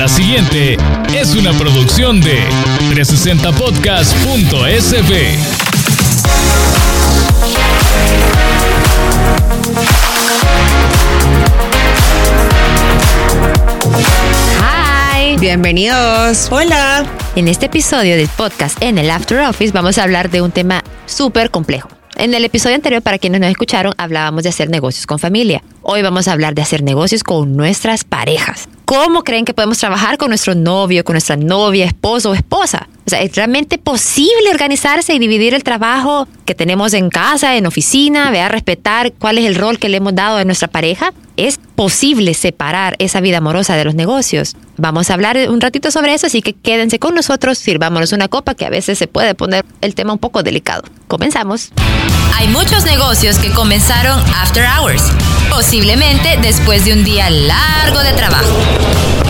La siguiente es una producción de 360podcast.sb. Hi, bienvenidos. Hola. En este episodio del podcast en el After Office vamos a hablar de un tema súper complejo. En el episodio anterior, para quienes nos escucharon, hablábamos de hacer negocios con familia. Hoy vamos a hablar de hacer negocios con nuestras parejas. ¿Cómo creen que podemos trabajar con nuestro novio, con nuestra novia, esposo o esposa? O sea, ¿es realmente posible organizarse y dividir el trabajo que tenemos en casa, en oficina, vea, respetar cuál es el rol que le hemos dado a nuestra pareja? ¿Es posible separar esa vida amorosa de los negocios? Vamos a hablar un ratito sobre eso, así que quédense con nosotros, sirvámonos una copa que a veces se puede poner el tema un poco delicado. Comenzamos. Hay muchos negocios que comenzaron after hours, posiblemente después de un día largo de trabajo.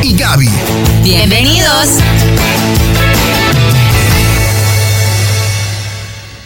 y Gaby. Bienvenidos.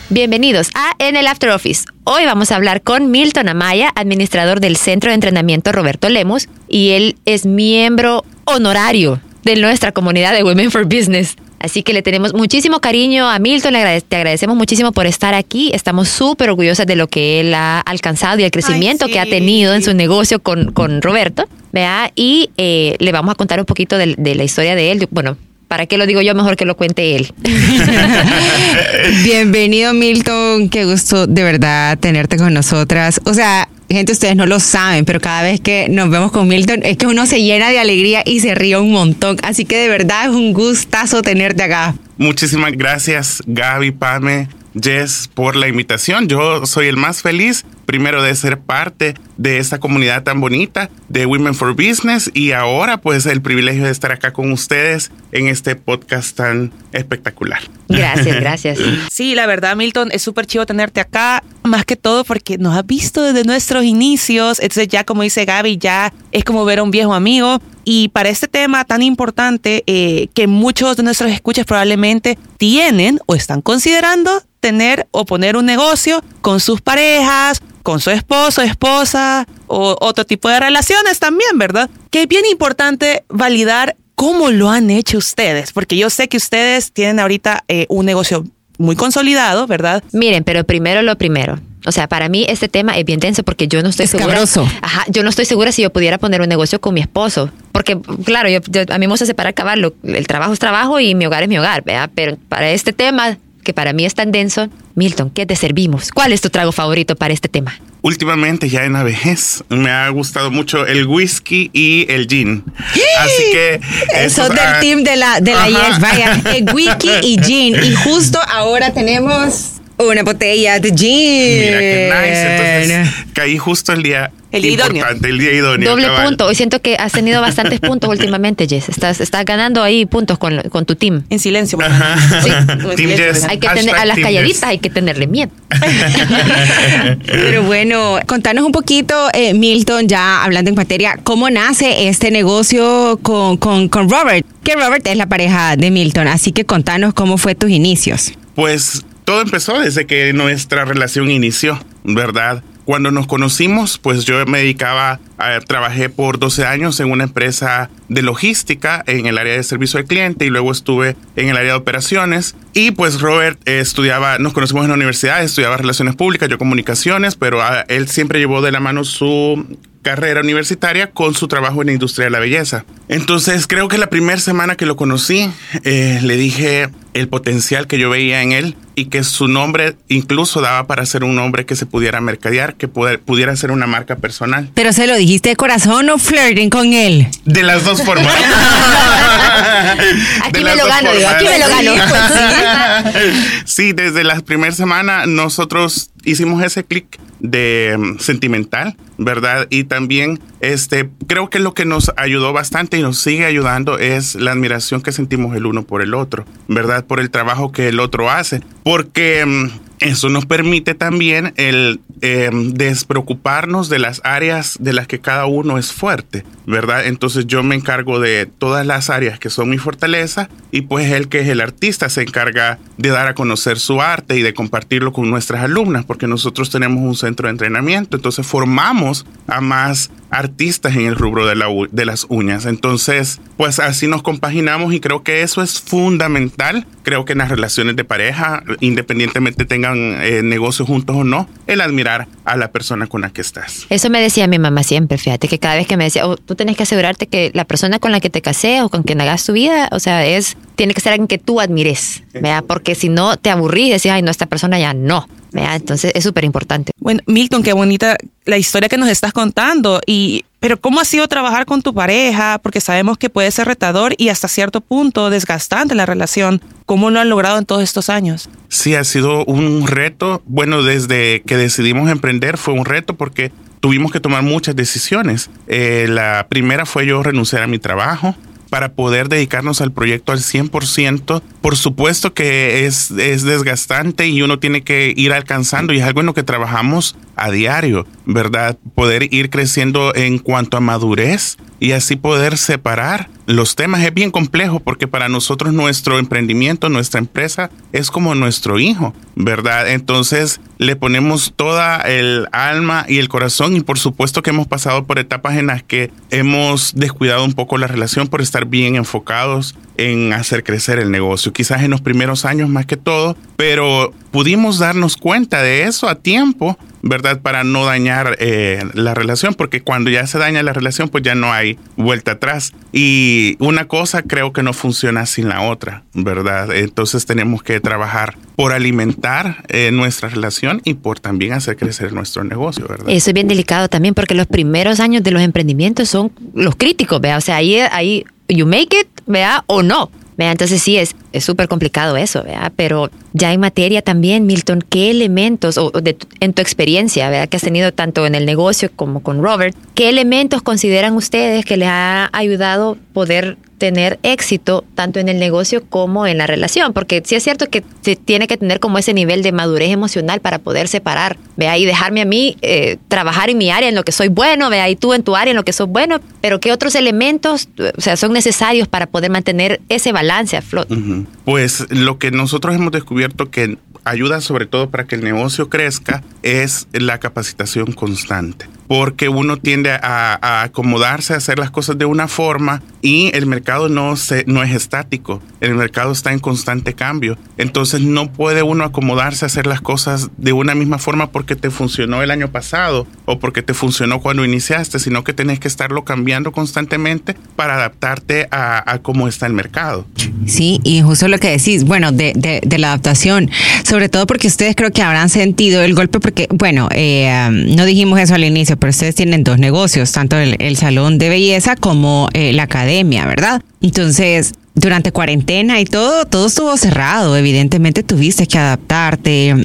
Bienvenidos a En el After Office. Hoy vamos a hablar con Milton Amaya, administrador del Centro de Entrenamiento Roberto Lemus, y él es miembro honorario de nuestra comunidad de Women for Business. Así que le tenemos muchísimo cariño a Milton, le agrade- te agradecemos muchísimo por estar aquí. Estamos súper orgullosas de lo que él ha alcanzado y el crecimiento sí. que ha tenido en su negocio con, con Roberto. ¿vea? Y eh, le vamos a contar un poquito de, de la historia de él. Bueno, ¿para qué lo digo yo? Mejor que lo cuente él. Bienvenido Milton, qué gusto de verdad tenerte con nosotras. O sea, gente, ustedes no lo saben, pero cada vez que nos vemos con Milton es que uno se llena de alegría y se ríe un montón. Así que de verdad es un gustazo tenerte acá. Muchísimas gracias Gaby, Pame, Jess por la invitación. Yo soy el más feliz primero de ser parte de esta comunidad tan bonita de Women for Business y ahora pues el privilegio de estar acá con ustedes en este podcast tan espectacular. Gracias, gracias. Sí, la verdad, Milton, es súper chivo tenerte acá, más que todo porque nos has visto desde nuestros inicios, entonces ya como dice Gaby, ya es como ver a un viejo amigo. Y para este tema tan importante eh, que muchos de nuestros escuchas probablemente tienen o están considerando tener o poner un negocio con sus parejas, con su esposo, esposa o otro tipo de relaciones también, ¿verdad? Que es bien importante validar cómo lo han hecho ustedes, porque yo sé que ustedes tienen ahorita eh, un negocio muy consolidado, ¿verdad? Miren, pero primero lo primero. O sea, para mí este tema es bien denso porque yo no estoy segura. Escabroso. Ajá, yo no estoy segura si yo pudiera poner un negocio con mi esposo. Porque, claro, yo, yo- a mí me gusta separar caballo. El trabajo es trabajo y mi hogar es mi hogar, ¿verdad? Pero para este tema, que para mí es tan denso, Milton, ¿qué te servimos? ¿Cuál es tu trago favorito para este tema? Últimamente ya en la vejez me ha gustado mucho el whisky y el gin. Así que... Eso del ah, team de la, de la. Yes, vaya, el wiki y gin. Y justo ahora tenemos una botella de gin. Mira qué nice. Entonces caí justo el día El día idóneo. importante, el día idóneo. Doble cabal. punto. Hoy siento que has tenido bastantes puntos últimamente, Jess. Estás, estás ganando ahí puntos con, con tu team. En silencio. bueno. Ajá. Sí, Team Jess. Hay que tener a las calladitas, Jess. hay que tenerle miedo. Pero bueno, contanos un poquito, eh, Milton, ya hablando en materia, ¿cómo nace este negocio con, con, con Robert? Que Robert es la pareja de Milton, así que contanos cómo fue tus inicios. Pues todo empezó desde que nuestra relación inició, ¿verdad? Cuando nos conocimos, pues yo me dedicaba, a, trabajé por 12 años en una empresa de logística en el área de servicio al cliente y luego estuve en el área de operaciones. Y pues Robert eh, estudiaba, nos conocimos en la universidad, estudiaba relaciones públicas, yo comunicaciones, pero ah, él siempre llevó de la mano su carrera universitaria con su trabajo en la industria de la belleza. Entonces creo que la primera semana que lo conocí, eh, le dije el potencial que yo veía en él y que su nombre incluso daba para ser un nombre que se pudiera mercadear, que pudiera, pudiera ser una marca personal. Pero se lo dijiste de corazón o flirting con él. De las dos formas. Aquí me lo gano, digo, aquí me lo gano. sí, desde la primera semana nosotros hicimos ese clic de mm, sentimental, ¿verdad? Y también este creo que lo que nos ayudó bastante y nos sigue ayudando es la admiración que sentimos el uno por el otro, ¿verdad? Por el trabajo que el otro hace, porque mm, eso nos permite también el eh, despreocuparnos de las áreas de las que cada uno es fuerte, ¿verdad? Entonces yo me encargo de todas las áreas que son mi fortaleza y pues él que es el artista se encarga de dar a conocer su arte y de compartirlo con nuestras alumnas, porque nosotros tenemos un centro de entrenamiento, entonces formamos a más artistas en el rubro de, la, de las uñas. Entonces, pues así nos compaginamos y creo que eso es fundamental. Creo que en las relaciones de pareja, independientemente tengan eh, negocios juntos o no, el admirar a la persona con la que estás. Eso me decía mi mamá siempre, fíjate, que cada vez que me decía, oh, tú tienes que asegurarte que la persona con la que te casé o con quien hagas tu vida, o sea, es, tiene que ser alguien que tú admires, ¿vea? Porque si no, te aburrí y decías, ay, no, esta persona ya no. Entonces es súper importante. Bueno, Milton, qué bonita la historia que nos estás contando. Y, pero ¿cómo ha sido trabajar con tu pareja? Porque sabemos que puede ser retador y hasta cierto punto desgastante la relación. ¿Cómo lo han logrado en todos estos años? Sí, ha sido un reto. Bueno, desde que decidimos emprender fue un reto porque tuvimos que tomar muchas decisiones. Eh, la primera fue yo renunciar a mi trabajo para poder dedicarnos al proyecto al 100%. Por supuesto que es, es desgastante y uno tiene que ir alcanzando y es algo en lo que trabajamos a diario, ¿verdad? Poder ir creciendo en cuanto a madurez y así poder separar los temas. Es bien complejo porque para nosotros nuestro emprendimiento, nuestra empresa es como nuestro hijo, ¿verdad? Entonces le ponemos toda el alma y el corazón y por supuesto que hemos pasado por etapas en las que hemos descuidado un poco la relación por estar bien enfocados en hacer crecer el negocio. Quizás en los primeros años más que todo, pero pudimos darnos cuenta de eso a tiempo, ¿verdad? Para no dañar eh, la relación, porque cuando ya se daña la relación, pues ya no hay vuelta atrás. Y una cosa creo que no funciona sin la otra, ¿verdad? Entonces tenemos que trabajar por alimentar eh, nuestra relación y por también hacer crecer nuestro negocio, ¿verdad? Eso es bien delicado también, porque los primeros años de los emprendimientos son los críticos, ¿vea? O sea, ahí, ahí you make it, ¿vea? O no. ¿Vea? Entonces sí, es súper complicado eso, ¿vea? Pero ya en materia también, Milton, ¿qué elementos, o de, en tu experiencia, que has tenido tanto en el negocio como con Robert, qué elementos consideran ustedes que les ha ayudado poder tener éxito tanto en el negocio como en la relación, porque sí es cierto que se tiene que tener como ese nivel de madurez emocional para poder separar, vea, y dejarme a mí eh, trabajar en mi área, en lo que soy bueno, vea, y tú en tu área, en lo que sos bueno, pero qué otros elementos, o sea, son necesarios para poder mantener ese balance a flote. Pues lo que nosotros hemos descubierto que ayuda sobre todo para que el negocio crezca es la capacitación constante porque uno tiende a, acomodarse a hacer las cosas de una forma y el mercado no, se, no es estático, el mercado está en constante cambio. Entonces no puede uno acomodarse a hacer las cosas de una misma forma porque te funcionó el año pasado o porque te funcionó cuando iniciaste, sino que tenés que estarlo cambiando constantemente para adaptarte a, cómo está el mercado. Sí, y justo lo que decís, bueno, de, de, la adaptación, sobre todo porque ustedes creo que habrán sentido el golpe porque, bueno, eh, no dijimos eso al inicio, pero ustedes tienen dos negocios, tanto el, salón de belleza como eh, la academia, ¿verdad? Entonces, durante cuarentena y todo, todo estuvo cerrado. Evidentemente tuviste que adaptarte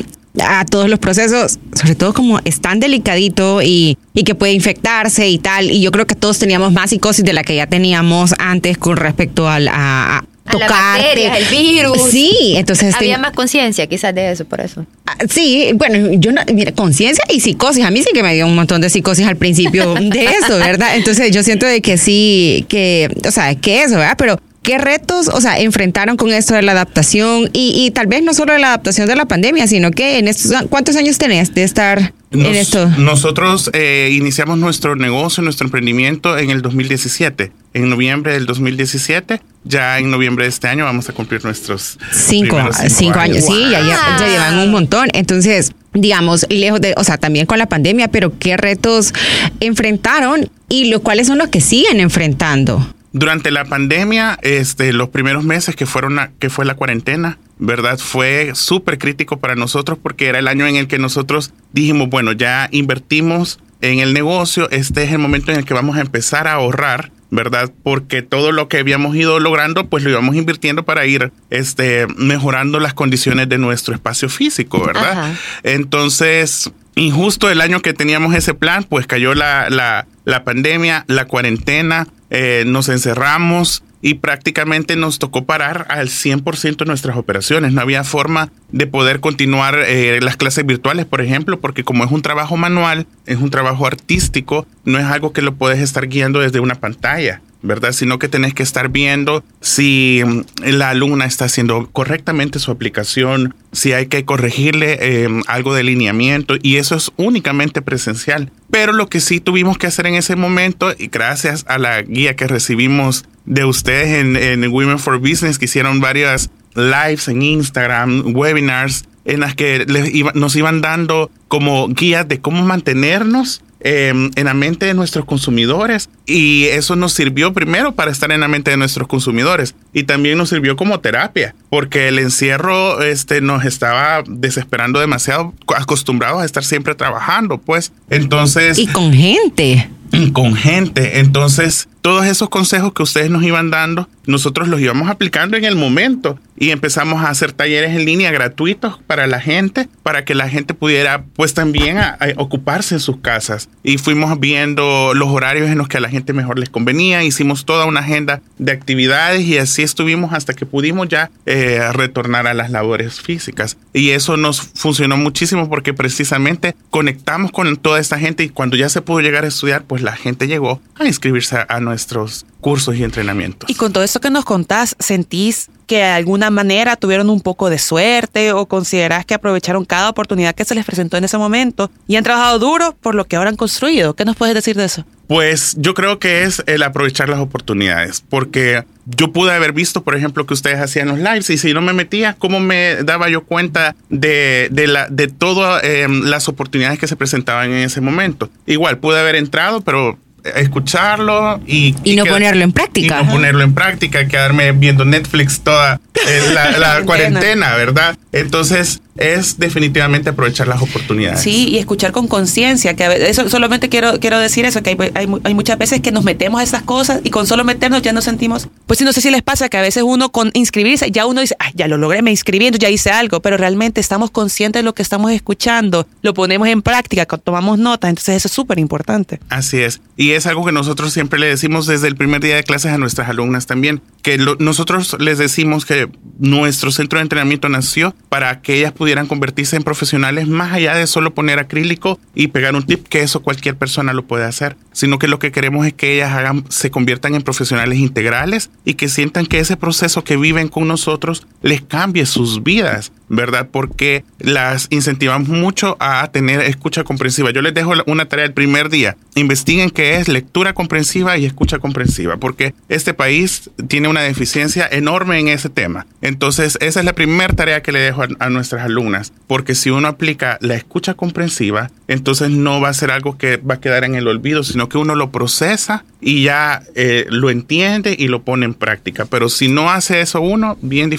a todos los procesos, sobre todo como es tan delicadito y, y que puede infectarse y tal. Y yo creo que todos teníamos más psicosis de la que ya teníamos antes con respecto al, a, tocar el virus. Sí, entonces había más conciencia quizás de eso, por eso. Ah, sí, bueno, yo no, mira, conciencia y psicosis. A mí sí que me dio un montón de psicosis al principio de eso, ¿verdad? Entonces yo siento de que sí, que, o sea, que eso, ¿verdad? Pero ¿Qué retos, o sea, enfrentaron con esto de la adaptación y, y, tal vez no solo de la adaptación de la pandemia, sino que en estos, ¿cuántos años tenés de estar en esto? Nosotros eh, iniciamos nuestro negocio, nuestro emprendimiento en el 2017, en noviembre del 2017. Ya en noviembre de este año vamos a cumplir nuestros cinco, cinco, años. Sí, ya, ya, llevan un montón. Entonces, digamos, lejos de, o sea, también con la pandemia, pero ¿qué retos enfrentaron y lo, cuáles son los que siguen enfrentando? Durante la pandemia, este, los primeros meses que fueron que fue la cuarentena, ¿verdad? Fue súper crítico para nosotros porque era el año en el que nosotros dijimos, bueno, ya invertimos en el negocio, este es el momento en el que vamos a empezar a ahorrar ¿verdad? Porque todo lo que habíamos ido logrando, pues lo íbamos invirtiendo para ir este, mejorando las condiciones de nuestro espacio físico, ¿verdad? Ajá. Entonces, y justo el año que teníamos ese plan, pues cayó la, la, la pandemia, la cuarentena, eh, nos encerramos y prácticamente nos tocó parar al 100% de nuestras operaciones. No había forma de poder continuar eh, las clases virtuales, por ejemplo, porque como es un trabajo manual, es un trabajo artístico, no es algo que lo puedes estar guiando desde una pantalla. ¿verdad? Sino que tenés que estar viendo si mm, la alumna está haciendo correctamente su aplicación, si hay que corregirle eh, algo de lineamiento y eso es únicamente presencial. Pero lo que sí tuvimos que hacer en ese momento, y gracias a la guía que recibimos de ustedes en, en Women for Business, que hicieron varias lives en Instagram, webinars, en las que les iba- nos iban dando como guías de cómo mantenernos eh, en la mente de nuestros consumidores y eso nos sirvió primero para estar en la mente de nuestros consumidores y también nos sirvió como terapia porque el encierro este nos estaba desesperando demasiado acostumbrados a estar siempre trabajando pues entonces Y con gente. y con gente. Entonces, todos esos consejos que ustedes nos iban dando, nosotros los íbamos aplicando en el momento y empezamos a hacer talleres en línea gratuitos para la gente, para que la gente pudiera pues también a- a ocuparse en sus casas. Y fuimos viendo los horarios en los que a la gente mejor les convenía, hicimos toda una agenda de actividades y así estuvimos hasta que pudimos ya eh, retornar a las labores físicas. Y eso nos funcionó muchísimo porque precisamente conectamos con toda esta gente y cuando ya se pudo llegar a estudiar, pues la gente llegó a inscribirse a, a nuestros cursos y entrenamientos. Y con todo esto que nos contás, ¿sentís que de alguna manera tuvieron un poco de suerte o considerás que aprovecharon cada oportunidad que se les presentó en ese momento y han trabajado duro por lo que ahora han construido? ¿Qué nos puedes decir de eso? Pues yo creo que es el aprovechar las oportunidades, porque yo pude haber visto, por ejemplo, que ustedes hacían los lives y si no me metía, ¿cómo me daba yo cuenta de, de, la, de todas eh, las oportunidades que se presentaban en ese momento? Igual, pude haber entrado, pero escucharlo y... Y no ponerlo en práctica. Y no ponerlo en práctica, quedarme viendo Netflix toda eh, la, la cuarentena, ¿verdad? Entonces es definitivamente aprovechar las oportunidades. Sí, y escuchar con conciencia, que a veces, eso solamente quiero, quiero decir eso, que hay, hay, mu- hay muchas veces que nos metemos a esas cosas y con solo meternos ya nos sentimos, pues sí, no sé si les pasa que a veces uno con inscribirse, ya uno dice, ay, ya lo logré, me inscribí, entonces ya hice algo, pero realmente estamos conscientes de lo que estamos escuchando, lo ponemos en práctica, tomamos nota, entonces eso es súper importante. Así es. Y es algo que nosotros siempre le decimos desde el primer día de clases a nuestras alumnas también, que lo- nosotros les decimos que nuestro centro de entrenamiento nació para que ellas pudieran convertirse en profesionales más allá de solo poner acrílico y pegar un tip, que eso cualquier persona lo puede hacer, sino que lo que queremos es que ellas se conviertan en profesionales integrales y que sientan que ese proceso que viven con nosotros les cambie sus vidas, ¿verdad? Porque las incentivamos mucho a tener escucha comprensiva. Yo les dejo una tarea el primer día. Investiguen qué es lectura comprensiva y escucha comprensiva, porque este país tiene una deficiencia enorme en ese tema. Entonces, esa es la primera tarea que le dejo a, nuestras alumnas, porque si uno aplica la escucha comprensiva, entonces no va a ser algo que va a quedar en el olvido, sino que uno lo procesa y ya eh, lo entiende y lo pone en práctica. Pero si no hace eso uno, bien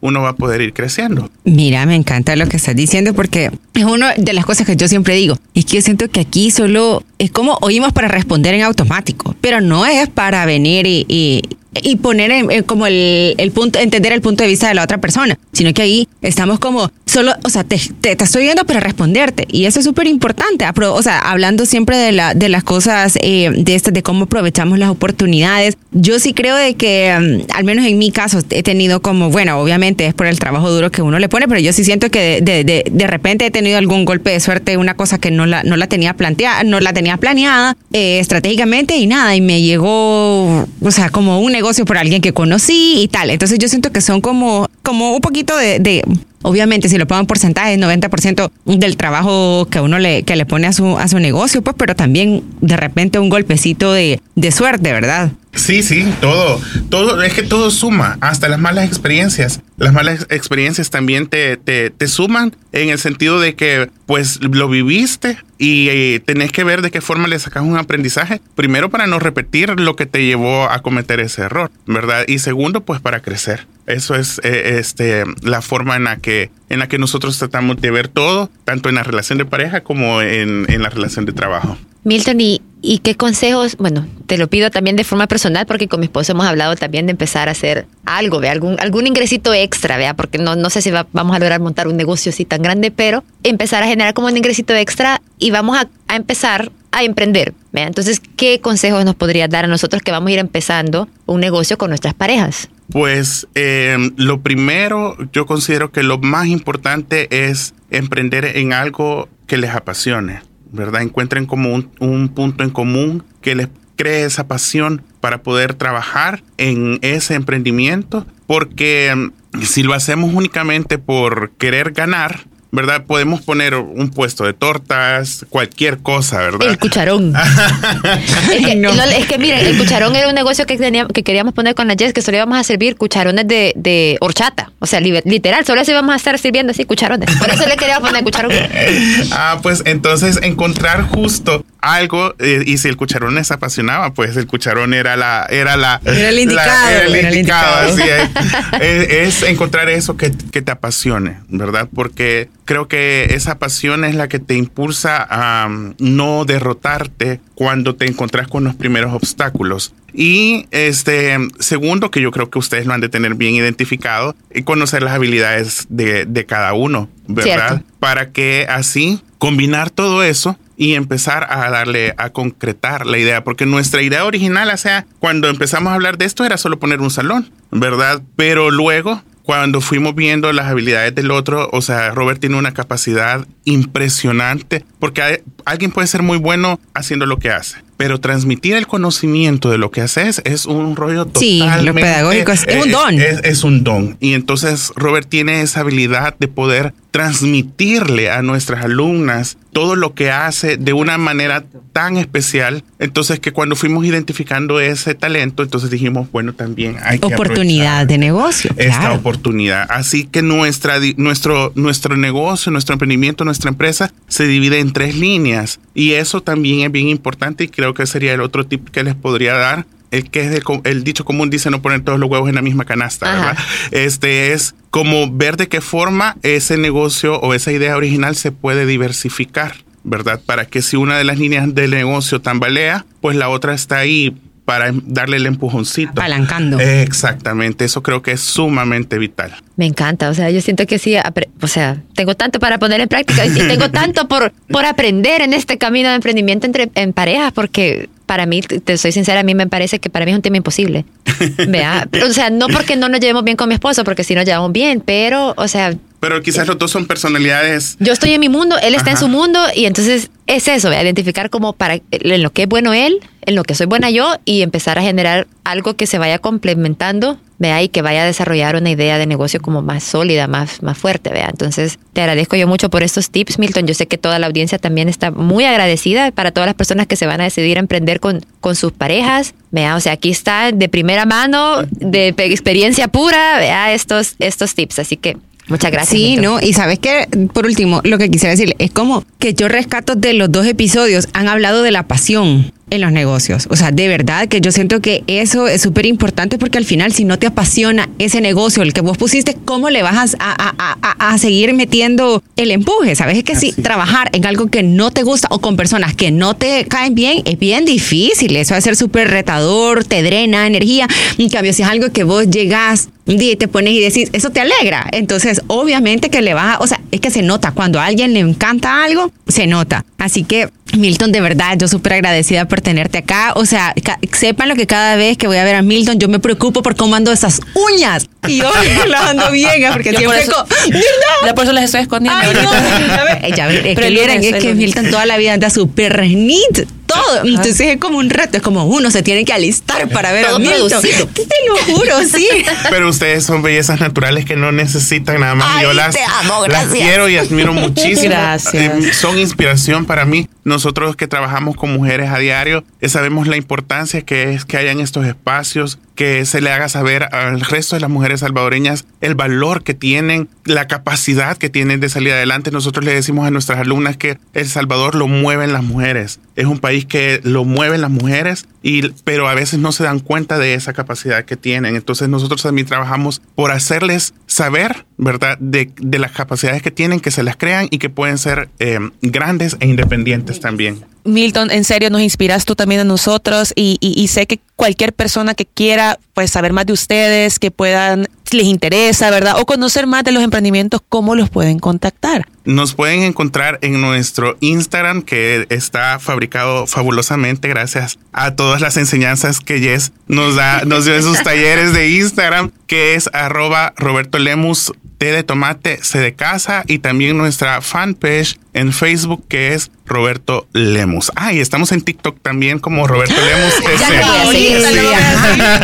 uno va a poder ir creciendo. Mira, me encanta lo que estás diciendo porque es una de las cosas que yo siempre digo. Es que yo siento que aquí solo es como oímos para responder en automático, pero no es para venir y- y poner en- en como el, el punto, entender el punto de vista de la otra persona, sino que ahí estamos como solo, o sea, te, te, te estoy viendo para responderte y eso es súper importante. O sea, hablando siempre de, la, de las cosas eh, de estas, de cómo aprovechamos las oportunidades. Yo sí creo de que, mm, al menos en mi caso, he tenido como, bueno, obviamente es por el trabajo duro que uno le pone, pero yo sí siento que de, de, de repente he tenido algún golpe de suerte, una cosa que no la, no la tenía planteada, no la tenía planeada eh, estratégicamente y nada, y me llegó, o sea, como un negocio por alguien que conocí y tal. Entonces yo siento que son como, como un poquito de, de Obviamente, si lo pongo en porcentaje, 90% del trabajo que uno le, que le pone a su, a su negocio, pues, pero también de repente un golpecito de, de suerte, ¿verdad? Sí, sí, todo, todo, es que todo suma, hasta las malas experiencias. Las malas experiencias también te, te, te suman en el sentido de que pues lo viviste y eh, tenés que ver de qué forma le sacas un aprendizaje. Primero para no repetir lo que te llevó a cometer ese error, ¿verdad? Y segundo pues para crecer. Eso es eh, este, la forma en la, que, en la que nosotros tratamos de ver todo, tanto en la relación de pareja como en, en la relación de trabajo. Milton, ¿y, ¿y qué consejos? Bueno, te lo pido también de forma personal porque con mi esposo hemos hablado también de empezar a hacer algo, ¿vea? Algún, algún ingresito extra, ¿vea? Porque no, no sé si va- vamos a lograr montar un negocio así tan grande, pero empezar a generar como un ingresito extra y vamos a, a empezar a emprender. Entonces, ¿qué consejos nos podrías dar a nosotros que vamos a ir empezando un negocio con nuestras parejas? Pues eh, lo primero, yo considero que lo más importante es emprender en algo que les apasione, ¿verdad? Encuentren como un, un punto en común que les cree esa pasión para poder trabajar en ese emprendimiento, porque mm, si lo hacemos únicamente por querer ganar, ¿verdad? Podemos poner un puesto de tortas, cualquier cosa, ¿verdad? El cucharón. es, que, No. no, es que miren, el cucharón era un negocio que, teníamos, que queríamos poner con la Jess, que solo íbamos a servir cucharones de, de horchata. O sea, li- literal, solo eso íbamos a estar sirviendo así cucharones. Por eso le queríamos poner cucharón. Ah, pues entonces encontrar justo algo eh, y si el cucharón les apasionaba, pues el cucharón era la era la Era el indicado, era el era el indicado, indicado. así es. Es- es encontrar eso que, que te apasione, ¿verdad? Porque creo que esa pasión es la que te impulsa a um, no derrotarte cuando te encontrás con los primeros obstáculos. Y este segundo, que yo creo que ustedes lo han de tener bien identificado, y conocer las habilidades de, de cada uno, ¿verdad? Cierto. Para que así combinar todo eso y empezar a darle a concretar la idea, porque nuestra idea original, o sea, cuando empezamos a hablar de esto era solo poner un salón, ¿verdad? Pero luego cuando fuimos viendo las habilidades del otro, o sea, Robert tiene una capacidad impresionante, porque hay- alguien puede ser muy bueno haciendo lo que hace, pero transmitir el conocimiento de lo que haces es un rollo Sí, lo totalmente... pedagógico es- es un don. Es, es un don. Y entonces Robert tiene esa habilidad de poder transmitirle a nuestras alumnas todo lo que hace de una manera tan especial. Entonces que cuando fuimos identificando ese talento, entonces dijimos, bueno, también hay que Oportunidad de negocio. esta claro. oportunidad. Así que nuestra, di- nuestro, nuestro negocio, nuestro emprendimiento, nuestra empresa se divide en tres líneas. Y eso también es bien importante y creo que sería el otro tip que les podría dar. El que es el, dicho común dice no poner todos los huevos en la misma canasta, Ajá. ¿verdad? Este es como ver de qué forma ese negocio o esa idea original se puede diversificar, ¿verdad? Para que si una de las líneas del negocio tambalea, pues la otra está ahí para darle el empujoncito. Apalancando. Exactamente, eso creo que es sumamente vital. Me encanta, o sea, yo siento que sí, o sea, tengo tanto para poner en práctica y tengo tanto por, por aprender en este camino de emprendimiento entre, en parejas, porque para mí, te soy sincera, a mí me parece que para mí es un tema imposible. Vea, o sea, no porque no nos llevemos bien con mi esposo, porque sí nos llevamos bien, pero, o sea, Pero quizás los dos son personalidades. yo estoy en mi mundo, él está en su mundo y entonces es eso, ¿vea? identificar como para en lo que es bueno él, en lo que soy buena yo y empezar a generar algo que se vaya complementando, vea, y que vaya a desarrollar una idea de negocio como más sólida, más, más fuerte, vea. Entonces, te agradezco yo mucho por estos tips, Milton. Yo sé que toda la audiencia también está muy agradecida para todas las personas que se van a decidir a emprender con, con sus parejas, vea, o sea, aquí está de primera mano, de pe- experiencia pura, vea, estos, estos tips. Así que muchas gracias. Sí, Milton. ¿no? Y sabes que, por último, lo que quisiera decir es como que yo rescato de los dos episodios, han hablado de la pasión en los negocios. O sea, de verdad que yo siento que eso es súper importante porque al final, si no te apasiona ese negocio, el que vos pusiste, ¿cómo le vas a, a- a- a- seguir metiendo el empuje? ¿Sabes? Es que si trabajar en algo que no te gusta o con personas que no te caen bien es bien difícil. Eso va a ser súper retador, te drena energía. En cambio, si es algo que vos llegás un día y te pones y decís, eso te alegra. Entonces, obviamente que le vas a, o sea, es que se nota. Cuando a alguien le encanta algo, se nota. Así que, Milton, de verdad, yo súper agradecida por tenerte acá. O sea, sepan lo que cada vez que voy a ver a Milton, yo me preocupo por cómo ando esas uñas. Y yo las ando bien, ¿eh? porque Yo por siempre eso- ¿verdad? Ya por eso les estoy escondiendo. Ay, no, ya es Pero que es que. Milton toda la vida anda súper neat, todo. Entonces es como un reto, es como uno se tiene que alistar para ver Todo a Milton. producido. Te lo juro, sí. Pero ustedes son bellezas naturales que no necesitan nada más. Ay, Yo las, te amo, las gracias. quiero y admiro muchísimo. Gracias. Eh, son inspiración para mí. Nosotros que trabajamos con mujeres a diario, sabemos la importancia que es que hayan estos espacios, que se le haga saber al resto de las mujeres salvadoreñas el valor que tienen, la capacidad que tienen de salir adelante. Nosotros le decimos a nuestras alumnas que El Salvador lo mueven las mujeres. Es un país que lo mueven las mujeres, y, pero a veces no se dan cuenta de esa capacidad que tienen. Entonces nosotros también trabajamos por hacerles saber, ¿verdad?, de, de las capacidades que tienen, que se las crean y que pueden ser eh, grandes e independientes también. Milton, en serio, nos inspiras tú también a nosotros y, y, y, sé que cualquier persona que quiera pues saber más de ustedes, que puedan, les interesa, ¿verdad? O conocer más de los emprendimientos, ¿cómo los pueden contactar? Nos pueden encontrar en nuestro Instagram que está fabricado fabulosamente gracias a todas las enseñanzas que Jess nos da, nos dio en sus talleres de Instagram, que es arroba Roberto Lemus T de tomate, C de casa y también nuestra fanpage en Facebook que es Roberto Lemus. Ah, y estamos en TikTok también como Roberto Lemus.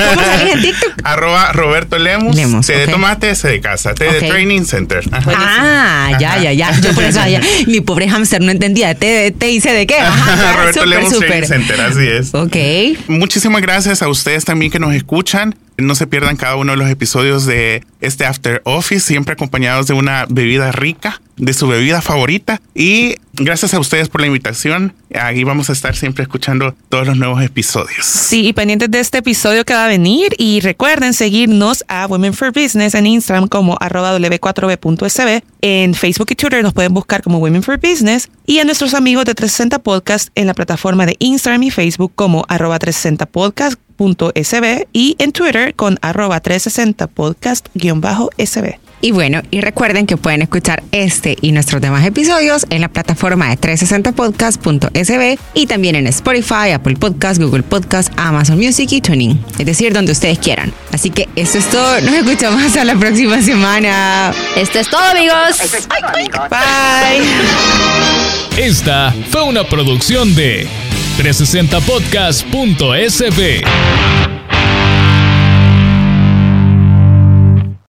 ¿Cómo salís en TikTok? Arroba Roberto Lemus, Lemus C de tomate, C de casa, T de Training Center. Ajá. Ah, ya, ya, ya. Yo por eso, ya, mi pobre hamster no entendía T de T y C de qué. Ajá, Roberto super, Lemus super. Training Center, así es. Ok. Muchísimas gracias a ustedes también que nos escuchan. No se pierdan cada uno de los episodios de este After Office, siempre acompañados de una bebida rica, de su bebida favorita. Y gracias a ustedes por la invitación. Aquí vamos a estar siempre escuchando todos los nuevos episodios. Sí, y pendientes de este episodio que va a venir. Y recuerden seguirnos a Women for Business en Instagram como arroba w4b.sb. En Facebook y Twitter nos pueden buscar como Women for Business. Y a nuestros amigos de 360 Podcast en la plataforma de Instagram y Facebook como arroba 360 Podcast sb y en Twitter con arroba 360 podcast-sb. Y bueno, y recuerden que pueden escuchar este y nuestros demás episodios en la plataforma de 360podcast.sb y también en Spotify, Apple Podcast, Google Podcast, Amazon Music y Tuning, es decir, donde ustedes quieran. Así que eso es todo, nos escuchamos hasta la próxima semana. Esto es todo, amigos. Bye. Esta fue una producción de 360podcast.sb.